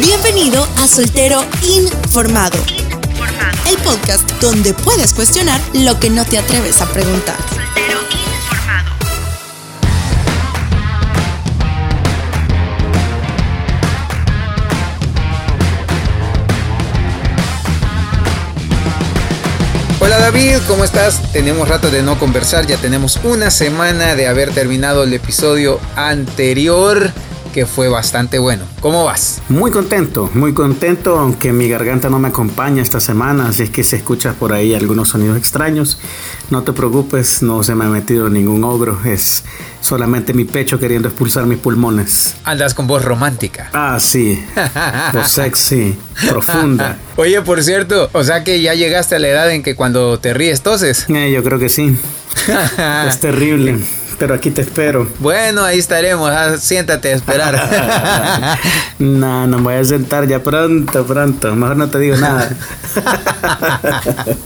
Bienvenido a Soltero Informado. El podcast donde puedes cuestionar lo que no te atreves a preguntar. Soltero Informado. Hola David, ¿cómo estás? Tenemos rato de no conversar, ya tenemos una semana de haber terminado el episodio anterior que fue bastante bueno. ¿Cómo vas? Muy contento, muy contento, aunque mi garganta no me acompaña esta semana, así es que si escuchas por ahí algunos sonidos extraños, no te preocupes, no se me ha metido ningún ogro, es solamente mi pecho queriendo expulsar mis pulmones. Andas con voz romántica. Ah, sí, voz sexy, profunda. Oye, por cierto, o sea que ya llegaste a la edad en que cuando te ríes toses. Eh, yo creo que sí. es terrible pero aquí te espero. Bueno, ahí estaremos. Ah, siéntate a esperar. no, no me voy a sentar ya pronto, pronto. Mejor no te digo nada.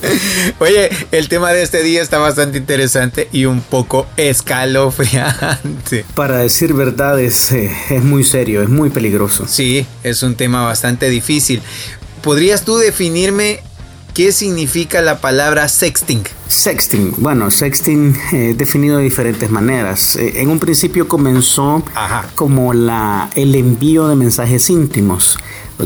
Oye, el tema de este día está bastante interesante y un poco escalofriante. Para decir verdad, es, eh, es muy serio, es muy peligroso. Sí, es un tema bastante difícil. ¿Podrías tú definirme ¿Qué significa la palabra sexting? Sexting, bueno, sexting eh, definido de diferentes maneras. Eh, en un principio comenzó como la, el envío de mensajes íntimos.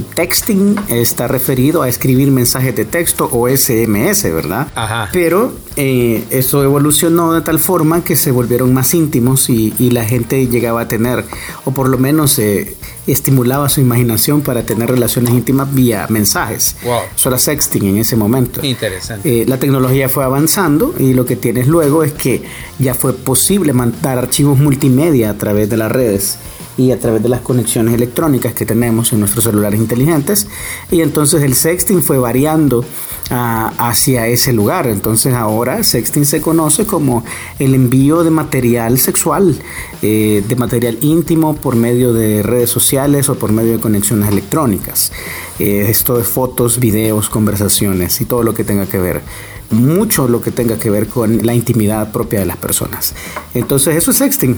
Texting está referido a escribir mensajes de texto o SMS, ¿verdad? Ajá. Pero eh, esto evolucionó de tal forma que se volvieron más íntimos y, la gente llegaba a tener, o por lo menos eh, estimulaba su imaginación para tener relaciones íntimas vía mensajes. Wow. Eso era sexting en ese momento. Interesante. Eh, la tecnología fue avanzando y lo que tienes luego es que ya fue posible mandar archivos multimedia a través de las redes y a través de las conexiones electrónicas que tenemos en nuestros celulares inteligentes. Y entonces el sexting fue variando ah, hacia ese lugar. Entonces ahora sexting se conoce como el envío de material sexual, eh, de material íntimo por medio de redes sociales o por medio de conexiones electrónicas. Eh, esto de fotos, videos, conversaciones y todo lo que tenga que ver mucho lo que tenga que ver con la intimidad propia de las personas. Entonces eso es sexting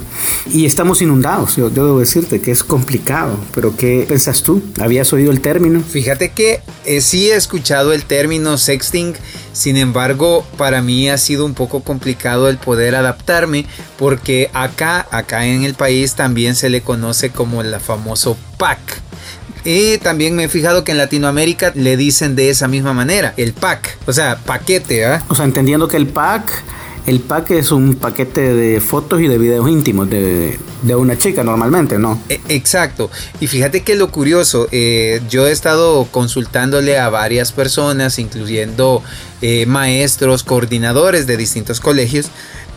y estamos inundados. Yo, debo decirte que es complicado, pero ¿qué pensás tú? ¿Habías oído el término? Fíjate que eh, sí he escuchado el término sexting, sin embargo para mí ha sido un poco complicado el poder adaptarme porque acá, acá en el país también se le conoce como el famoso pack y también me he fijado que en Latinoamérica le dicen de esa misma manera, el pack, o sea, paquete, ¿ah? O sea, entendiendo que el pack el pack es un paquete de fotos y de videos íntimos de, una chica normalmente, ¿no? E, exacto. Y fíjate que lo curioso, eh, yo he estado consultándole a varias personas, incluyendo eh, maestros, coordinadores de distintos colegios,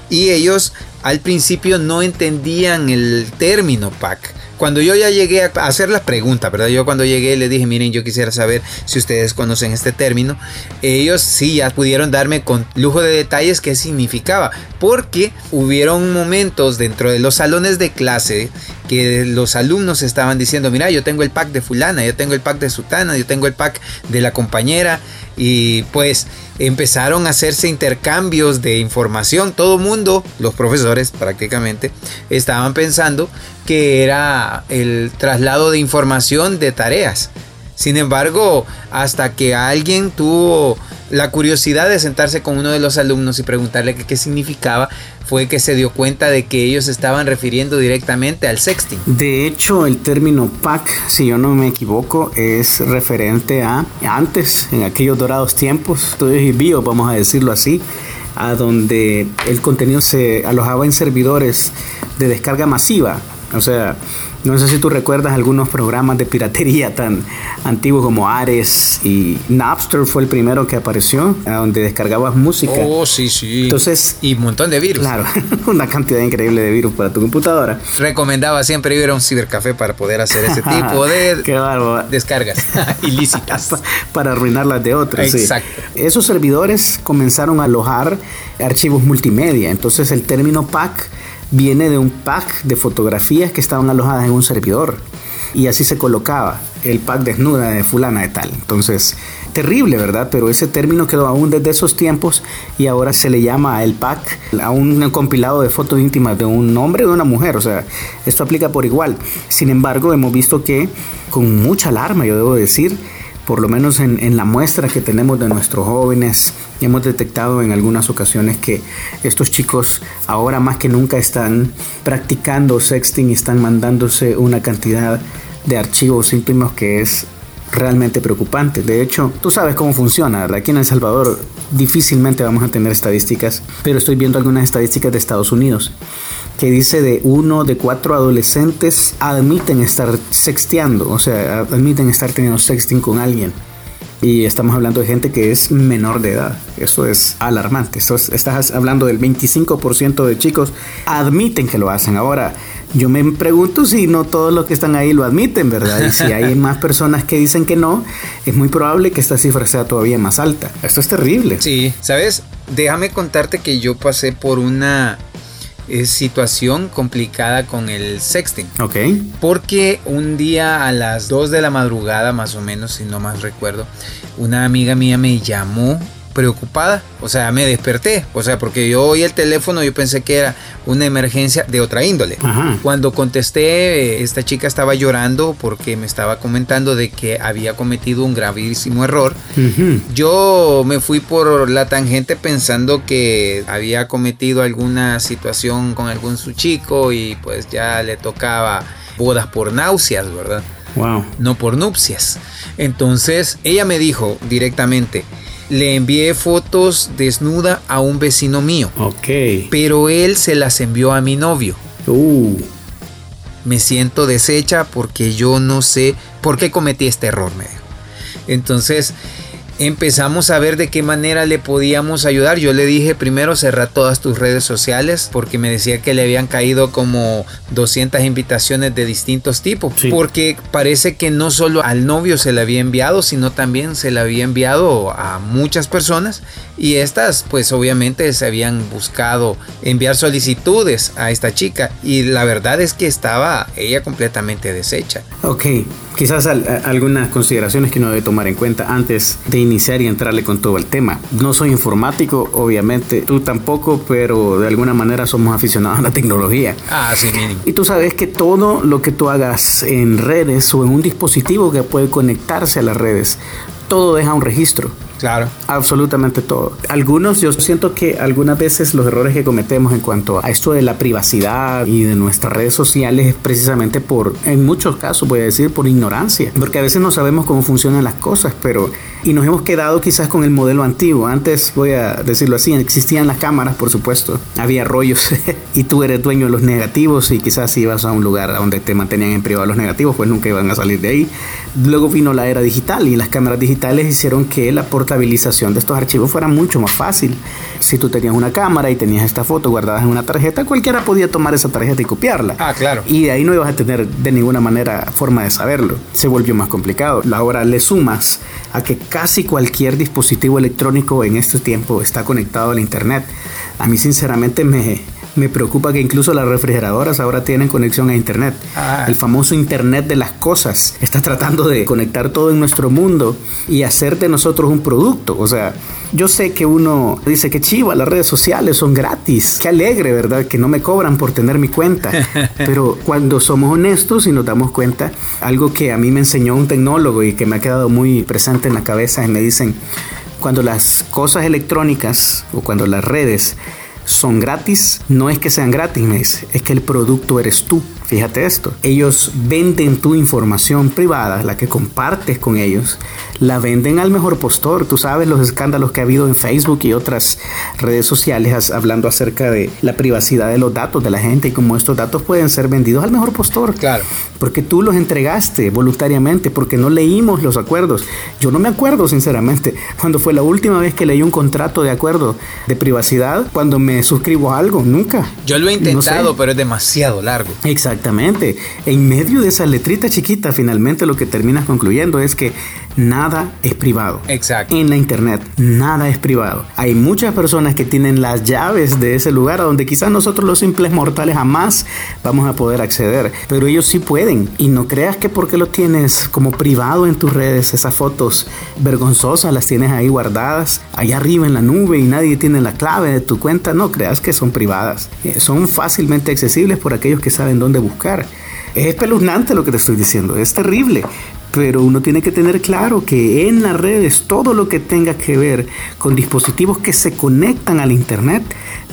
y ellos al principio no entendían el término pack cuando yo ya llegué a hacer la pregunta, ¿verdad? Yo cuando llegué le dije, miren, yo quisiera saber si ustedes conocen este término. Ellos sí ya pudieron darme con lujo de detalles qué significaba, porque hubieron momentos dentro de los salones de clase que los alumnos estaban diciendo, mira, yo tengo el pack de fulana, yo tengo el pack de sutana, yo tengo el pack de la compañera y pues empezaron a hacerse intercambios de información. Todo mundo, los profesores prácticamente, estaban pensando que era el traslado de información de tareas. Sin embargo, hasta que alguien tuvo la curiosidad de sentarse con uno de los alumnos y preguntarle qué, significaba, fue que se dio cuenta de que ellos estaban refiriendo directamente al sexting. De hecho, el término pack, si yo no me equivoco, es referente a antes, en aquellos dorados tiempos, estudios y bio, vamos a decirlo así, a donde el contenido se alojaba en servidores de descarga masiva o sea, no sé si tú recuerdas algunos programas de piratería tan antiguos como Ares y Napster fue el primero que apareció, donde descargabas música. Oh, sí, sí. Entonces, y un montón de virus. Claro, una cantidad increíble de virus para tu computadora. Recomendaba siempre ir a un cibercafé para poder hacer ese tipo de descargas ilícitas. para arruinarlas de otros. Exacto. Esos servidores comenzaron a alojar archivos multimedia. Entonces el término pack viene de un pack de fotografías que estaban alojadas en un servidor. Y así se colocaba el pack desnuda de fulana de tal. Entonces, terrible, ¿verdad? Pero ese término quedó aún desde esos tiempos y ahora se le llama el pack a un compilado de fotos íntimas de un hombre o de una mujer. O sea, esto aplica por igual. Sin embargo, hemos visto que con mucha alarma, yo debo decir, por lo menos en, la muestra que tenemos de nuestros jóvenes, hemos detectado en algunas ocasiones que estos chicos ahora más que nunca están practicando sexting y están mandándose una cantidad de archivos íntimos que es realmente preocupante. De hecho, tú sabes cómo funciona. Aquí en El Salvador difícilmente vamos a tener estadísticas, pero estoy viendo algunas estadísticas de Estados Unidos que dice de uno de cuatro adolescentes admiten estar sexteando, o sea, admiten estar teniendo sexting con alguien. Y estamos hablando de gente que es menor de edad. Eso es alarmante. Eso estás hablando del 25% de chicos admiten que lo hacen. Ahora, yo me pregunto si no todos los que están ahí lo admiten, ¿verdad? Y si hay más personas que dicen que no, es muy probable que esta cifra sea todavía más alta. Esto es terrible. Sí, ¿sabes? Déjame contarte que yo pasé por una es situación complicada con el sexting. Ok. Porque un día a las 2 de la madrugada, más o menos, si no más recuerdo, una amiga mía me llamó preocupada, o sea, me desperté, o sea, porque yo oí el teléfono, yo pensé que era una emergencia de otra índole. Cuando contesté, esta chica estaba llorando porque me estaba comentando de que había cometido un gravísimo error. Yo me fui por la tangente pensando que había cometido alguna situación con algún su chico y pues ya le tocaba bodas por náuseas, ¿verdad? Wow. No por nupcias. Entonces, ella me dijo directamente, le envié fotos desnuda a un vecino mío. Ok. Pero él se las envió a mi novio. Uh. Me siento deshecha porque yo no sé por qué cometí este error, me Entonces, empezamos a ver de qué manera le podíamos ayudar. Yo le dije primero cerrar todas tus redes sociales porque me decía que le habían caído como 200 invitaciones de distintos tipos. Porque parece que no solo al novio se le había enviado, sino también se le había enviado a muchas personas y estas pues obviamente se habían buscado enviar solicitudes a esta chica y la verdad es que estaba ella completamente deshecha. Ok, quizás algunas consideraciones que uno debe tomar en cuenta antes de iniciar y entrarle con todo el tema. No soy informático, obviamente, tú tampoco, pero de alguna manera somos aficionados a la tecnología. Ah, sí, mínimo. Y tú sabes que todo lo que tú hagas en redes o en un dispositivo que puede conectarse a las redes, todo deja un registro. Claro. Absolutamente todo. Algunos, yo siento que algunas veces los errores que cometemos en cuanto a esto de la privacidad y de nuestras redes sociales es precisamente por, en muchos casos voy a decir, por ignorancia. Porque a veces no sabemos cómo funcionan las cosas, pero... Y nos hemos quedado quizás con el modelo antiguo. Antes, voy a decirlo así, existían las cámaras, por supuesto. Había rollos y tú eres dueño de los negativos y quizás si ibas a un lugar donde te mantenían en privado los negativos, pues nunca iban a salir de ahí. Luego vino la era digital y las cámaras digitales hicieron que la portabilidad estabilización de estos archivos fuera mucho más fácil. Si tú tenías una cámara y tenías esta foto guardada en una tarjeta, cualquiera podía tomar esa tarjeta y copiarla. Ah, claro. Y de ahí no ibas a tener de ninguna manera forma de saberlo. Se volvió más complicado. Ahora le sumas a que casi cualquier dispositivo electrónico en este tiempo está conectado al Internet. A mí sinceramente me, me preocupa que incluso las refrigeradoras ahora tienen conexión a Internet. Ah. El famoso Internet de las cosas está tratando de conectar todo en nuestro mundo y hacer de nosotros un producto. O sea, yo sé que uno dice que chiva, las redes sociales son gratis. Qué alegre, ¿verdad? Que no me cobran por tener mi cuenta. Pero cuando somos honestos y nos damos cuenta, algo que a mí me enseñó un tecnólogo y que me ha quedado muy presente en la cabeza, y me dicen, cuando las cosas electrónicas o cuando las redes son gratis, no es que sean gratis, es que el producto eres tú. Fíjate esto, ellos venden tu información privada, la que compartes con ellos, la venden al mejor postor. Tú sabes los escándalos que ha habido en Facebook y otras redes sociales hablando acerca de la privacidad de los datos de la gente y cómo estos datos pueden ser vendidos al mejor postor. Claro. Porque tú los entregaste voluntariamente, porque no leímos los acuerdos. Yo no me acuerdo, sinceramente, cuando fue la última vez que leí un contrato de acuerdo de privacidad, cuando me me suscribo a algo, nunca. Yo lo he intentado, pero es demasiado largo. Exactamente. En medio de esa letrita chiquita, finalmente lo que terminas concluyendo es que nada es privado. Exacto. En la internet, nada es privado. Hay muchas personas que tienen las llaves de ese lugar a donde quizás nosotros los simples mortales jamás vamos a poder acceder, pero ellos sí pueden. Y no creas que porque lo tienes como privado en tus redes, esas fotos vergonzosas las tienes ahí guardadas, allá arriba en la nube y nadie tiene la clave de tu cuenta, no creas que son privadas. Eh, son fácilmente accesibles por aquellos que saben dónde buscar. Es espeluznante lo que te estoy diciendo, es terrible, pero uno tiene que tener claro que en las redes todo lo que tenga que ver con dispositivos que se conectan al Internet,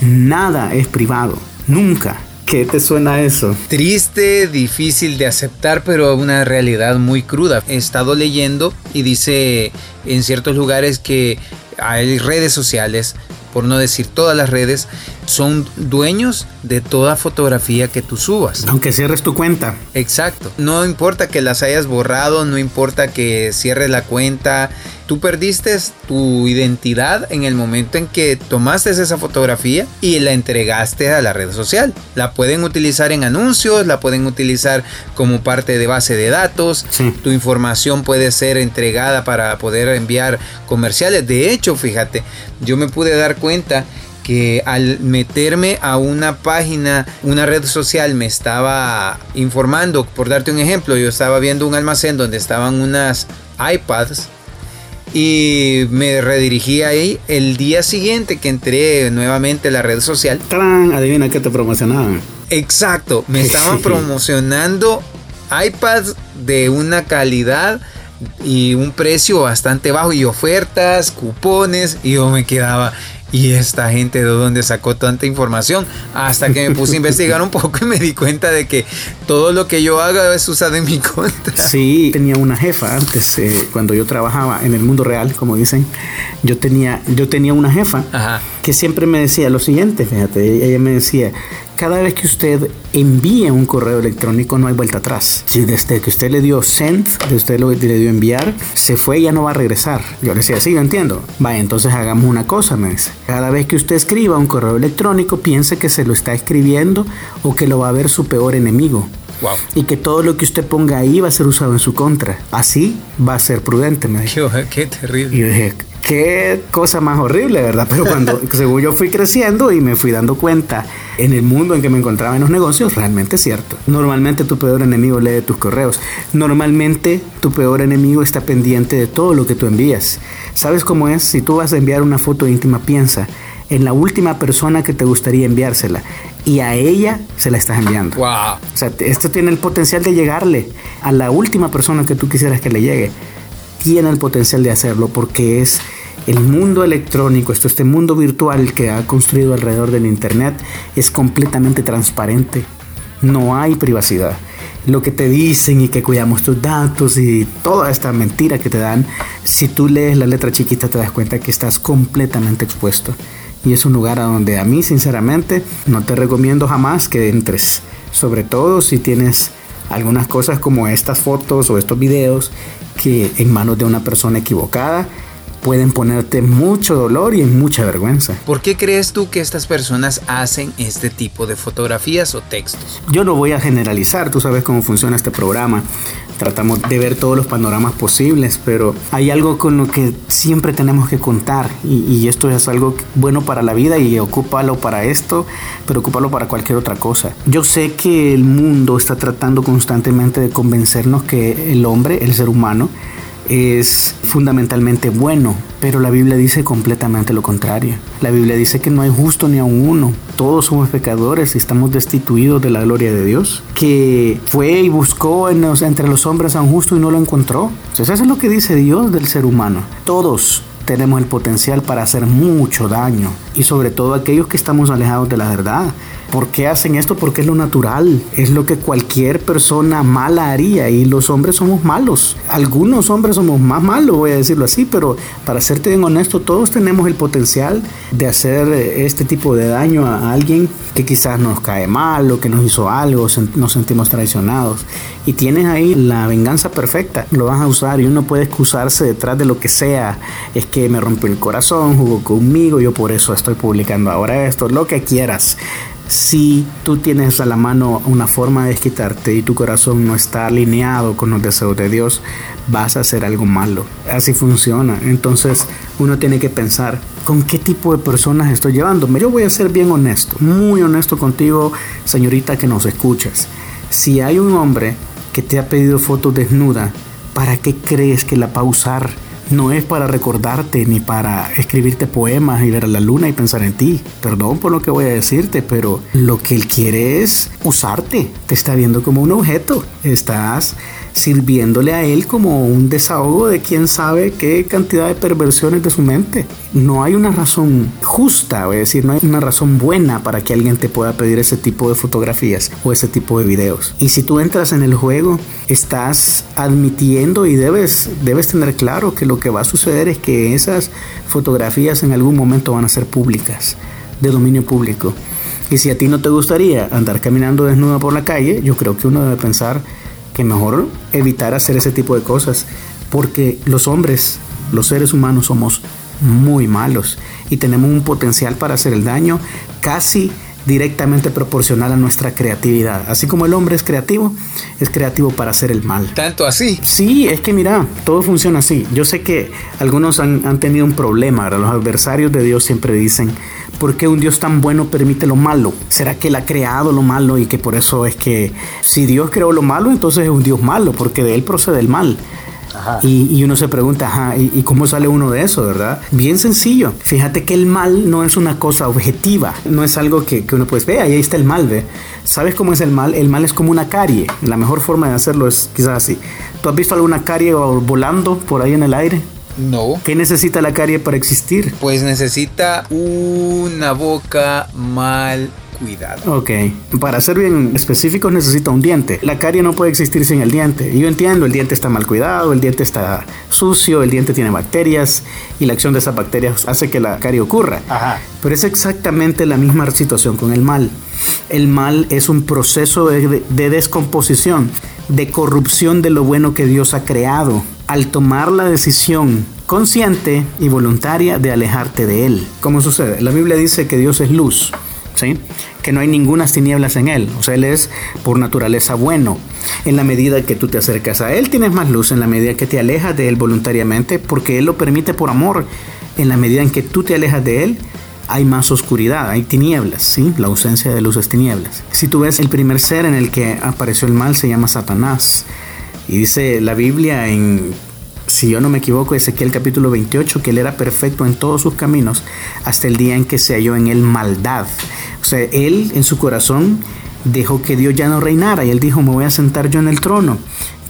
nada es privado, nunca. ¿Qué te suena eso? Triste, difícil de aceptar, pero una realidad muy cruda. He estado leyendo y dice en ciertos lugares que hay redes sociales por no decir todas las redes, son dueños de toda fotografía que tú subas. Aunque cierres tu cuenta. Exacto. No importa que las hayas borrado, no importa que cierres la cuenta. Tú perdiste tu identidad en el momento en que tomaste esa fotografía y la entregaste a la red social. La pueden utilizar en anuncios, la pueden utilizar como parte de base de datos. Tu información puede ser entregada para poder enviar comerciales. De hecho, fíjate, yo me pude dar cuenta que al meterme a una página, una red social me estaba informando, por darte un ejemplo, yo estaba viendo un almacén donde estaban unas iPads y me redirigí ahí el día siguiente que entré nuevamente a la red social. ¡Tarán! Adivina qué te promocionaban. Exacto, me estaban promocionando iPads de una calidad y un precio bastante bajo y ofertas, cupones y yo me quedaba ¿Y esta gente de dónde sacó tanta información? Hasta que me puse a investigar un poco y me di cuenta de que todo lo que yo haga es usado en mi contra. Sí, tenía una jefa antes, eh, cuando yo trabajaba en el mundo real, como dicen, yo tenía, yo tenía una jefa que siempre me decía lo siguiente, fíjate, ella me decía, cada vez que usted envíe un correo electrónico no hay vuelta atrás. Si desde que usted le dio send, de usted lo, le dio enviar, se fue ya no va a regresar. Yo le decía, sí, yo entiendo. Vaya, entonces hagamos una cosa, me dice. Cada vez que usted escriba un correo electrónico, piense que se lo está escribiendo o que lo va a ver su peor enemigo. Wow. Y que todo lo que usted ponga ahí va a ser usado en su contra. Así va a ser prudente, me dijo. Qué, terrible. Y yo dije, qué cosa más horrible, ¿verdad? Pero cuando, según yo fui creciendo y me fui dando cuenta en el mundo en que me encontraba en los negocios, realmente es cierto. Normalmente tu peor enemigo lee tus correos. Normalmente tu peor enemigo está pendiente de todo lo que tú envías. ¿Sabes cómo es? Si tú vas a enviar una foto íntima, piensa en la última persona que te gustaría enviársela y a ella se la estás enviando. Wow. O sea, esto tiene el potencial de llegarle a la última persona que tú quisieras que le llegue. Tiene el potencial de hacerlo porque es el mundo electrónico, esto, este mundo virtual que ha construido alrededor del Internet es completamente transparente. No hay privacidad. Lo que te dicen y que cuidamos tus datos y toda esta mentira que te dan, si tú lees la letra chiquita te das cuenta que estás completamente expuesto. Y es un lugar a donde a mí sinceramente no te recomiendo jamás que entres. Sobre todo si tienes algunas cosas como estas fotos o estos videos que en manos de una persona equivocada pueden ponerte mucho dolor y mucha vergüenza. ¿Por qué crees tú que estas personas hacen este tipo de fotografías o textos? Yo no voy a generalizar, tú sabes cómo funciona este programa. Tratamos de ver todos los panoramas posibles, pero hay algo con lo que siempre tenemos que contar y, esto es algo bueno para la vida y ocúpalo para esto, pero ocúpalo para cualquier otra cosa. Yo sé que el mundo está tratando constantemente de convencernos que el hombre, el ser humano, es fundamentalmente bueno, pero la Biblia dice completamente lo contrario. La Biblia dice que no hay justo ni a uno. Todos somos pecadores y estamos destituidos de la gloria de Dios. Que fue y buscó entre los hombres a un justo y no lo encontró. Entonces eso es lo que dice Dios del ser humano. Todos tenemos el potencial para hacer mucho daño y sobre todo aquellos que estamos alejados de la verdad. ¿Por qué hacen esto? Porque es lo natural, es lo que cualquier persona mala haría y los hombres somos malos. Algunos hombres somos más malos, voy a decirlo así, pero para serte bien honesto, todos tenemos el potencial de hacer este tipo de daño a alguien que quizás nos cae mal o que nos hizo algo, nos sentimos traicionados. Y tienes ahí la venganza perfecta, lo vas a usar y uno puede excusarse detrás de lo que sea. Es que me rompió el corazón, jugó conmigo, yo por eso estoy publicando ahora esto, lo que quieras. Si tú tienes a la mano una forma de desquitarte y tu corazón no está alineado con los deseos de Dios, vas a hacer algo malo. Así funciona. Entonces uno tiene que pensar, ¿con qué tipo de personas estoy llevándome? Yo voy a ser bien honesto, muy honesto contigo, señorita que nos escuchas. Si hay un hombre que te ha pedido fotos desnuda, ¿para qué crees que la va a usar? No es para recordarte ni para escribirte poemas y ver a la luna y pensar en ti. Perdón por lo que voy a decirte, pero lo que él quiere es usarte. Te está viendo como un objeto. Estás sirviéndole a él como un desahogo de quién sabe qué cantidad de perversiones de su mente. No hay una razón justa, a decir, no hay una razón buena para que alguien te pueda pedir ese tipo de fotografías o ese tipo de videos. Y si tú entras en el juego, estás admitiendo y debes, debes tener claro que lo que va a suceder es que esas fotografías en algún momento van a ser públicas, de dominio público. Y si a ti no te gustaría andar caminando desnuda por la calle, yo creo que uno debe pensar que mejor evitar hacer ese tipo de cosas, porque los hombres, los seres humanos somos muy malos y tenemos un potencial para hacer el daño casi directamente proporcional a nuestra creatividad. Así como el hombre es creativo, es creativo para hacer el mal. ¿Tanto así? Sí, es que mira, todo funciona así. Yo sé que algunos han, han tenido un problema, los adversarios de Dios siempre dicen, ¿por qué un Dios tan bueno permite lo malo? ¿Será que Él ha creado lo malo y que por eso es que si Dios creó lo malo, entonces es un Dios malo, porque de Él procede el mal? Y, uno se pregunta, ajá, ¿y, cómo sale uno de eso, verdad? Bien sencillo. Fíjate que el mal no es una cosa objetiva, no es algo que, uno puede ver, ahí está el mal, ve. ¿Sabes cómo es el mal? El mal es como una carie. La mejor forma de hacerlo es quizás así. ¿Tú has visto alguna carie volando por ahí en el aire? No. ¿Qué necesita la carie para existir? Pues necesita una boca mal cuidado. Ok, para ser bien específicos necesita un diente. La carie no puede existir sin el diente. Yo entiendo, el diente está mal cuidado, el diente está sucio, el diente tiene bacterias y la acción de esas bacterias hace que la carie ocurra. Ajá. Pero es exactamente la misma situación con el mal. El mal es un proceso de, de descomposición, de corrupción de lo bueno que Dios ha creado. Al tomar la decisión consciente y voluntaria de alejarte de Él. ¿Cómo sucede? La Biblia dice que Dios es luz que no hay ninguna tinieblas en Él. O sea, Él es por naturaleza bueno. En la medida que tú te acercas a Él, tienes más luz. En la medida que te alejas de Él voluntariamente, porque Él lo permite por amor. En la medida en que tú te alejas de Él, hay más oscuridad, hay tinieblas, ¿sí? La ausencia de luz es tinieblas. Si tú ves el primer ser en el que apareció el mal, se llama Satanás. Y dice la Biblia en si yo no me equivoco, Ezequiel capítulo 28, que él era perfecto en todos sus caminos hasta el día en que se halló en él maldad. O sea, él en su corazón dejó que Dios ya no reinara y él dijo, me voy a sentar yo en el trono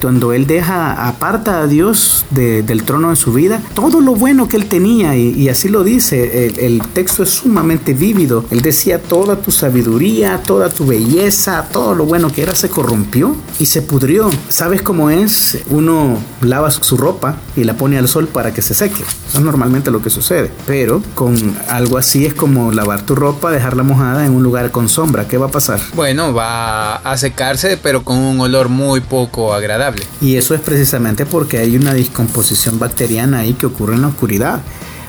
cuando él deja, aparta a Dios del trono de su vida, todo lo bueno que él tenía, y, así lo dice, el, texto es sumamente vívido. Él decía, toda tu sabiduría, toda tu belleza, todo lo bueno que era se corrompió y se pudrió. ¿Sabes cómo es? Uno lava su ropa y la pone al sol para que se seque. Eso es normalmente lo que sucede. Pero con algo así es como lavar tu ropa, dejarla mojada en un lugar con sombra. ¿Qué va a pasar? Bueno, va a secarse, pero con un olor muy poco agradable. Y eso es precisamente porque hay una descomposición bacteriana ahí que ocurre en la oscuridad.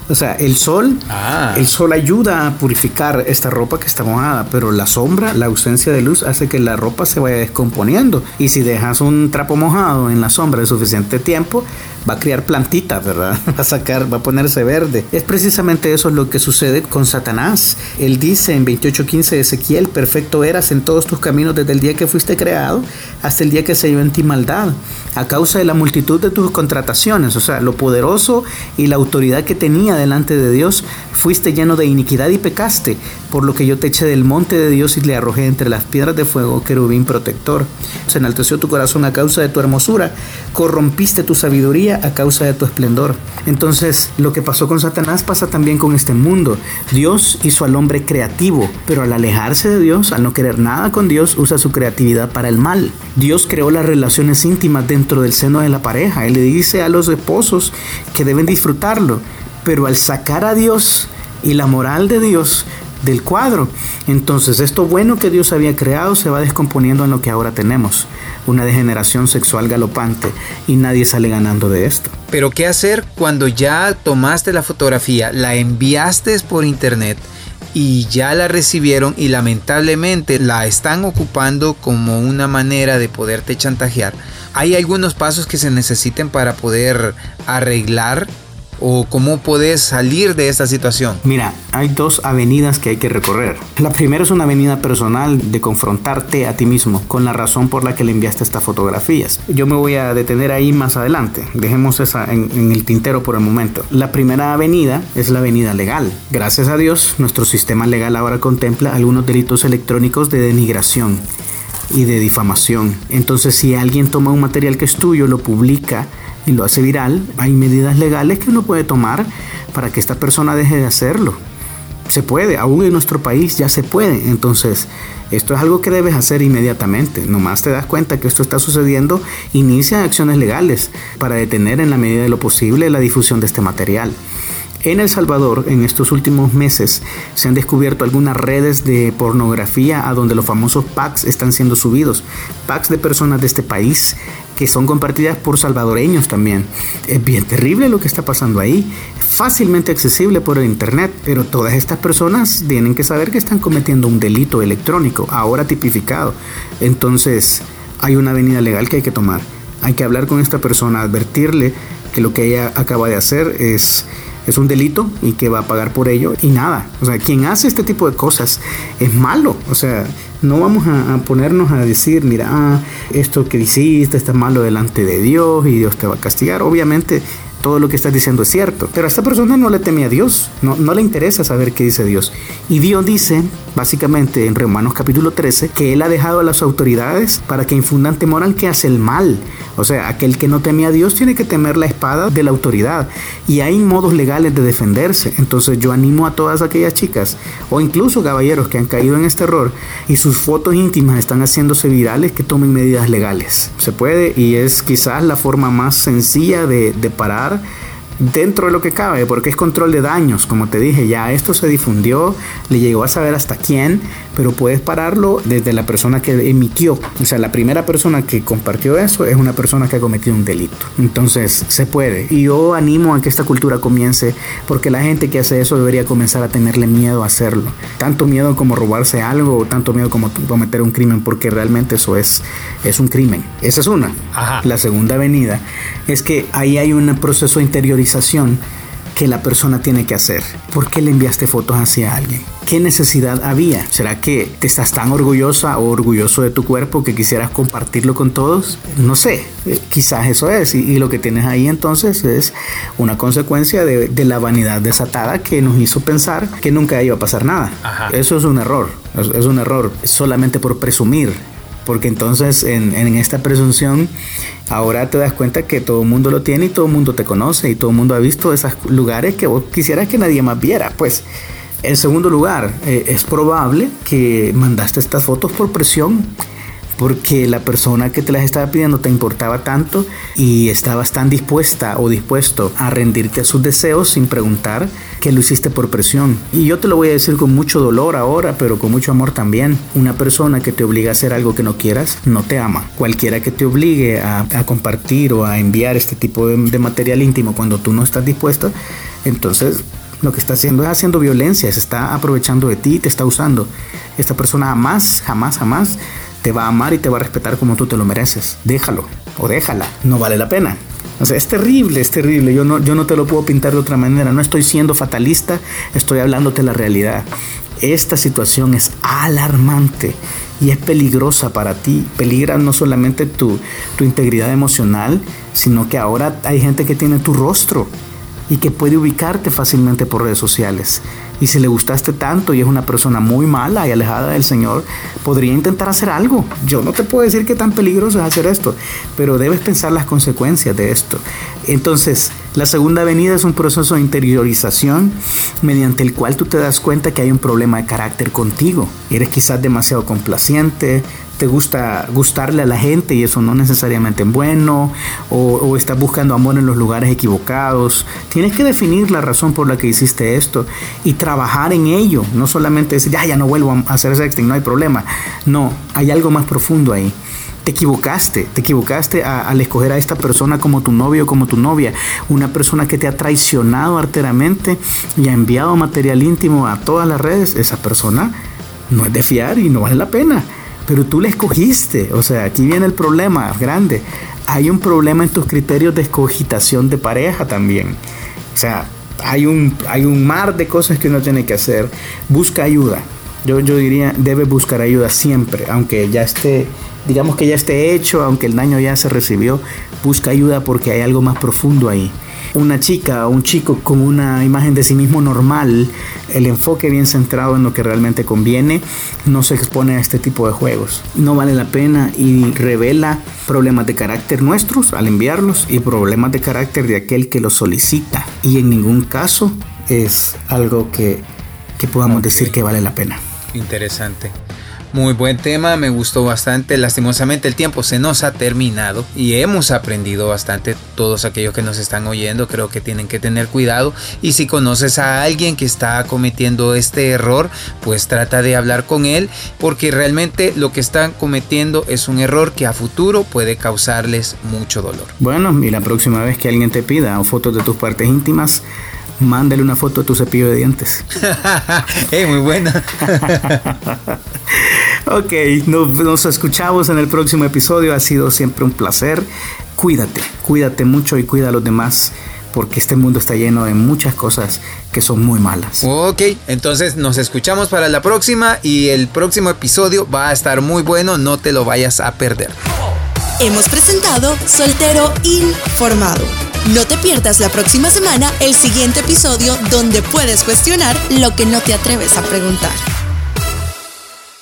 O sea, el sol, ah. el sol ayuda a purificar esta ropa que está mojada, pero la sombra, la ausencia de luz hace que la ropa se vaya descomponiendo. Y si dejas un trapo mojado en la sombra de suficiente tiempo, va a criar plantitas, ¿verdad? Va a sacar, va a ponerse verde. Es precisamente eso lo que sucede con Satanás. Él dice en 28:15 de Ezequiel, perfecto eras en todos tus caminos desde el día que fuiste creado hasta el día que se dio en ti maldad, a causa de la multitud de tus contrataciones, o sea, lo poderoso y la autoridad que tenía delante de Dios, fuiste lleno de iniquidad y pecaste, por lo que yo te eché del monte de Dios y le arrojé entre las piedras de fuego, querubín protector. Se enalteció tu corazón a causa de tu hermosura, corrompiste tu sabiduría a causa de tu esplendor. Entonces, lo que pasó con Satanás pasa también con este mundo. Dios hizo al hombre creativo, pero al alejarse de Dios, al no querer nada con Dios, usa su creatividad para el mal. Dios creó las relaciones íntimas dentro del seno de la pareja. Él le dice a los esposos que deben disfrutarlo, pero al sacar a Dios y la moral de Dios, del cuadro. Entonces, esto bueno que Dios había creado se va descomponiendo en lo que ahora tenemos, una degeneración sexual galopante, y nadie sale ganando de esto. Pero ¿qué hacer cuando ya tomaste la fotografía, la enviaste por internet? y ya la recibieron y lamentablemente la están ocupando como una manera de poderte chantajear. Hay algunos pasos que se necesiten para poder arreglar o cómo puedes salir de esta situación? Mira, hay dos avenidas que hay que recorrer. La primera es una avenida personal de confrontarte a ti mismo con la razón por la que le enviaste estas fotografías. Yo me voy a detener ahí más adelante. Dejemos esa en, en el tintero por el momento. La primera avenida es la avenida legal. Gracias a Dios, nuestro sistema legal ahora contempla algunos delitos electrónicos de denigración y de difamación. Entonces, si alguien toma un material que es tuyo, lo publica y lo hace viral, hay medidas legales que uno puede tomar para que esta persona deje de hacerlo. Se puede, aún en nuestro país ya se puede. Entonces, esto es algo que debes hacer inmediatamente. Nomás te das cuenta que esto está sucediendo, inicia acciones legales para detener en la medida de lo posible la difusión de este material. En El Salvador, en estos últimos meses, se han descubierto algunas redes de pornografía a donde los famosos packs están siendo subidos. Packs de personas de este país que son compartidas por salvadoreños también. Es bien terrible lo que está pasando ahí. Fácilmente accesible por el internet, pero todas estas personas tienen que saber que están cometiendo un delito electrónico, ahora tipificado. Entonces, hay una avenida legal que hay que tomar. Hay que hablar con esta persona, advertirle que lo que ella acaba de hacer es es un delito y que va a pagar por ello y nada. O sea, quien hace este tipo de cosas es malo. O sea, no vamos a, ponernos a decir, mira, ah, esto que hiciste está malo delante de Dios y Dios te va a castigar. Obviamente todo lo que estás diciendo es cierto. Pero a esta persona no le teme a Dios, no, le interesa saber qué dice Dios. Y Dios dice, básicamente en Romanos capítulo 13, que Él ha dejado a las autoridades para que infundan temor al que hace el mal. O sea, aquel que no teme a Dios tiene que temer la espada de la autoridad. Y hay modos legales de defenderse. Entonces yo animo a todas aquellas chicas, o incluso caballeros que han caído en este error y sus fotos íntimas están haciéndose virales, que tomen medidas legales. Se puede y es quizás la forma más sencilla de, de parar lugar. Dentro de lo que cabe, porque es control de daños, como te dije, ya esto se difundió, le llegó a saber hasta quién, pero puedes pararlo desde la persona que emitió. O sea, la primera persona que compartió eso es una persona que ha cometido un delito. Entonces, se puede. Y yo animo a que esta cultura comience, porque la gente que hace eso debería comenzar a tenerle miedo a hacerlo. Tanto miedo como robarse algo, o tanto miedo como cometer un crimen, porque realmente eso es, es un crimen. Esa es una. La segunda avenida es que ahí hay un proceso de que la persona tiene que hacer. ¿Por qué le enviaste fotos hacia alguien? ¿Qué necesidad había? ¿Será que te estás tan orgullosa o orgulloso de tu cuerpo que quisieras compartirlo con todos? No sé, eh, quizás eso es. Y, lo que tienes ahí entonces es una consecuencia de, la vanidad desatada que nos hizo pensar que nunca iba a pasar nada. Eso es un error. es un error solamente por presumir porque entonces en, esta presunción ahora te das cuenta que todo el mundo lo tiene y todo el mundo te conoce y todo el mundo ha visto esos lugares que vos quisieras que nadie más viera. Pues en segundo lugar, eh, es probable que mandaste estas fotos por presión porque la persona que te las estaba pidiendo te importaba tanto y estabas tan dispuesta o dispuesto a rendirte a sus deseos sin preguntar que lo hiciste por presión. Y yo te lo voy a decir con mucho dolor ahora, pero con mucho amor también. Una persona que te obliga a hacer algo que no quieras, no te ama. Cualquiera que te obligue a, compartir o a enviar este tipo de, material íntimo cuando tú no estás dispuesta, entonces lo que está haciendo es haciendo violencia, se está aprovechando de ti, te está usando. Esta persona jamás, jamás, jamás te va a amar y te va a respetar como tú te lo mereces. Déjalo o déjala, no vale la pena. O sea, es terrible, es terrible. Yo no, yo no te lo puedo pintar de otra manera. No estoy siendo fatalista, estoy hablándote la realidad. Esta situación es alarmante y es peligrosa para ti. Peligra no solamente tu, tu integridad emocional, sino que ahora hay gente que tiene tu rostro y que puede ubicarte fácilmente por redes sociales. Y si le gustaste tanto y es una persona muy mala y alejada del Señor, podría intentar hacer algo. Yo no te puedo decir que tan peligroso es hacer esto, pero debes pensar las consecuencias de esto. Entonces, la segunda avenida es un proceso de interiorización mediante el cual tú te das cuenta que hay un problema de carácter contigo. Eres quizás demasiado complaciente, te gusta gustarle a la gente y eso no necesariamente es bueno, o, o, estás buscando amor en los lugares equivocados. Tienes que definir la razón por la que hiciste esto y trabajar en ello, no solamente decir, ya, ya no vuelvo a hacer sexting, no hay problema. No, hay algo más profundo ahí te equivocaste, te equivocaste al escoger a esta persona como tu novio o como tu novia, una persona que te ha traicionado arteramente y ha enviado material íntimo a todas las redes, esa persona no es de fiar y no vale la pena. Pero tú la escogiste, o sea, aquí viene el problema grande. Hay un problema en tus criterios de escogitación de pareja también. O sea, hay un, hay un mar de cosas que uno tiene que hacer. Busca ayuda. Yo, yo diría, debe buscar ayuda siempre, aunque ya esté digamos que ya esté hecho, aunque el daño ya se recibió, busca ayuda porque hay algo más profundo ahí. Una chica o un chico con una imagen de sí mismo normal, el enfoque bien centrado en lo que realmente conviene, no se expone a este tipo de juegos. No vale la pena y revela problemas de carácter nuestros al enviarlos y problemas de carácter de aquel que los solicita. Y en ningún caso es algo que, que podamos decir que vale la pena. Interesante. Muy buen tema, me gustó bastante. Lastimosamente el tiempo se nos ha terminado y hemos aprendido bastante. Todos aquellos que nos están oyendo creo que tienen que tener cuidado y si conoces a alguien que está cometiendo este error, pues trata de hablar con él porque realmente lo que están cometiendo es un error que a futuro puede causarles mucho dolor. Bueno, y la próxima vez que alguien te pida fotos de tus partes íntimas, mándale una foto de tu cepillo de dientes. hey, muy buena. ok, nos, nos escuchamos en el próximo episodio. Ha sido siempre un placer. Cuídate, cuídate mucho y cuida a los demás porque este mundo está lleno de muchas cosas que son muy malas. Ok, entonces nos escuchamos para la próxima y el próximo episodio va a estar muy bueno, no te lo vayas a perder. Hemos presentado Soltero Informado. No te pierdas la próxima semana el siguiente episodio donde puedes cuestionar lo que no te atreves a preguntar.